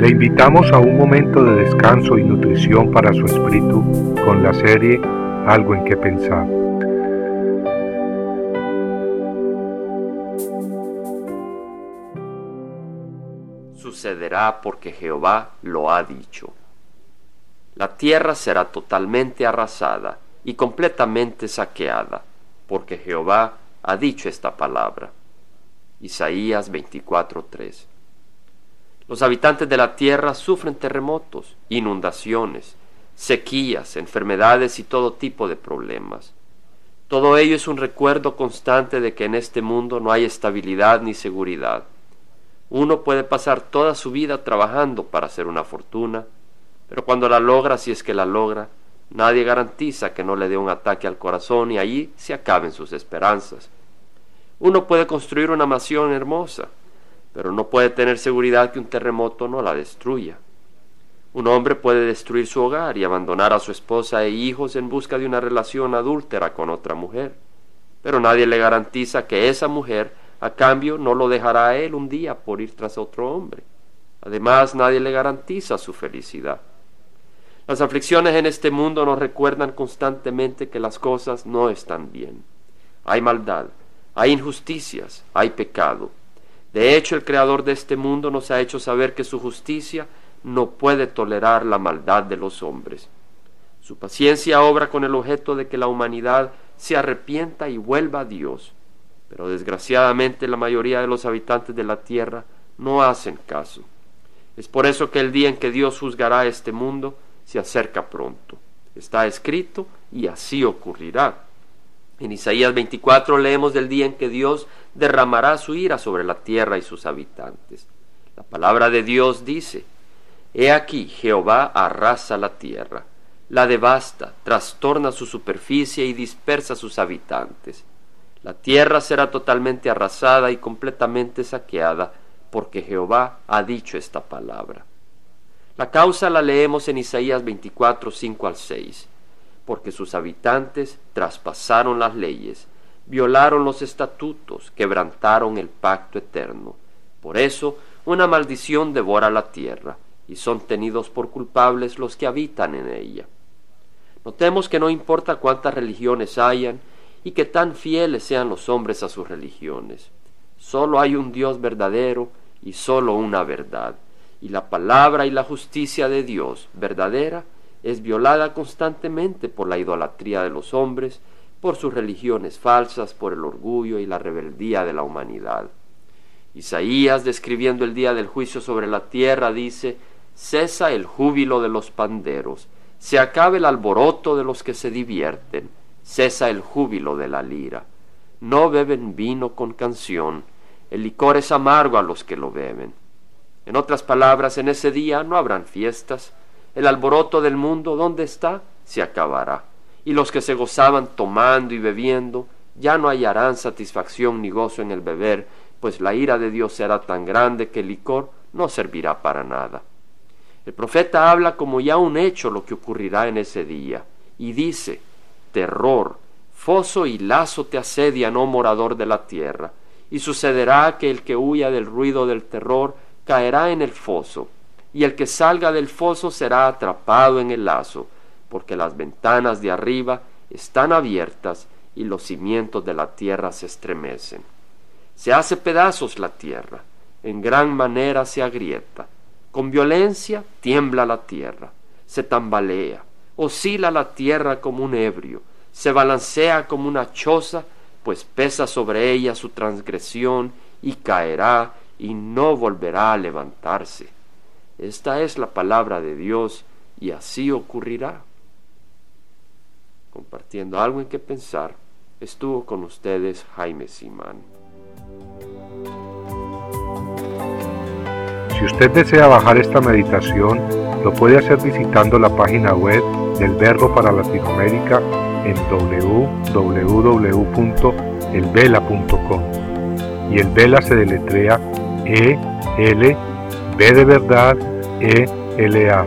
Le invitamos a un momento de descanso y nutrición para su espíritu con la serie Algo en que pensar. Sucederá porque Jehová lo ha dicho. La tierra será totalmente arrasada y completamente saqueada, porque Jehová ha dicho esta palabra. Isaías 24:3 Los habitantes de la tierra sufren terremotos, inundaciones, sequías, enfermedades y todo tipo de problemas. Todo ello es un recuerdo constante de que en este mundo no hay estabilidad ni seguridad. Uno puede pasar toda su vida trabajando para hacer una fortuna, pero cuando la logra, si es que la logra, nadie garantiza que no le dé un ataque al corazón y allí se acaben sus esperanzas. Uno puede construir una mansión hermosa, pero no puede tener seguridad que un terremoto no la destruya. Un hombre puede destruir su hogar y abandonar a su esposa e hijos en busca de una relación adúltera con otra mujer, pero nadie le garantiza que esa mujer a cambio no lo dejará a él un día por ir tras otro hombre. Además, nadie le garantiza su felicidad. Las aflicciones en este mundo nos recuerdan constantemente que las cosas no están bien. Hay maldad, hay injusticias, hay pecado. De hecho, el Creador de este mundo nos ha hecho saber que su justicia no puede tolerar la maldad de los hombres. Su paciencia obra con el objeto de que la humanidad se arrepienta y vuelva a Dios. Pero desgraciadamente la mayoría de los habitantes de la tierra no hacen caso. Es por eso que el día en que Dios juzgará este mundo se acerca pronto. Está escrito y así ocurrirá. En Isaías 24 leemos del día en que Dios derramará su ira sobre la tierra y sus habitantes. La palabra de Dios dice, He aquí Jehová arrasa la tierra, la devasta, trastorna su superficie y dispersa sus habitantes. La tierra será totalmente arrasada y completamente saqueada, porque Jehová ha dicho esta palabra. La causa la leemos en Isaías 24, 5 al 6 porque sus habitantes traspasaron las leyes, violaron los estatutos, quebrantaron el pacto eterno. Por eso una maldición devora la tierra, y son tenidos por culpables los que habitan en ella. Notemos que no importa cuántas religiones hayan, y que tan fieles sean los hombres a sus religiones. Solo hay un Dios verdadero y solo una verdad, y la palabra y la justicia de Dios verdadera es violada constantemente por la idolatría de los hombres, por sus religiones falsas, por el orgullo y la rebeldía de la humanidad. Isaías, describiendo el día del juicio sobre la tierra, dice, Cesa el júbilo de los panderos, se acabe el alboroto de los que se divierten, cesa el júbilo de la lira. No beben vino con canción, el licor es amargo a los que lo beben. En otras palabras, en ese día no habrán fiestas, el alboroto del mundo, ¿dónde está? Se acabará. Y los que se gozaban tomando y bebiendo, ya no hallarán satisfacción ni gozo en el beber, pues la ira de Dios será tan grande que el licor no servirá para nada. El profeta habla como ya un hecho lo que ocurrirá en ese día, y dice, terror, foso y lazo te asedian, oh morador de la tierra, y sucederá que el que huya del ruido del terror caerá en el foso, y el que salga del foso será atrapado en el lazo, porque las ventanas de arriba están abiertas y los cimientos de la tierra se estremecen. Se hace pedazos la tierra, en gran manera se agrieta, con violencia tiembla la tierra, se tambalea, oscila la tierra como un ebrio, se balancea como una choza, pues pesa sobre ella su transgresión y caerá y no volverá a levantarse. Esta es la palabra de Dios y así ocurrirá. Compartiendo algo en que pensar, estuvo con ustedes Jaime Simán. Si usted desea bajar esta meditación, lo puede hacer visitando la página web del Verbo para Latinoamérica en www.elvela.com. Y el Vela se deletrea E L B de verdad ELA,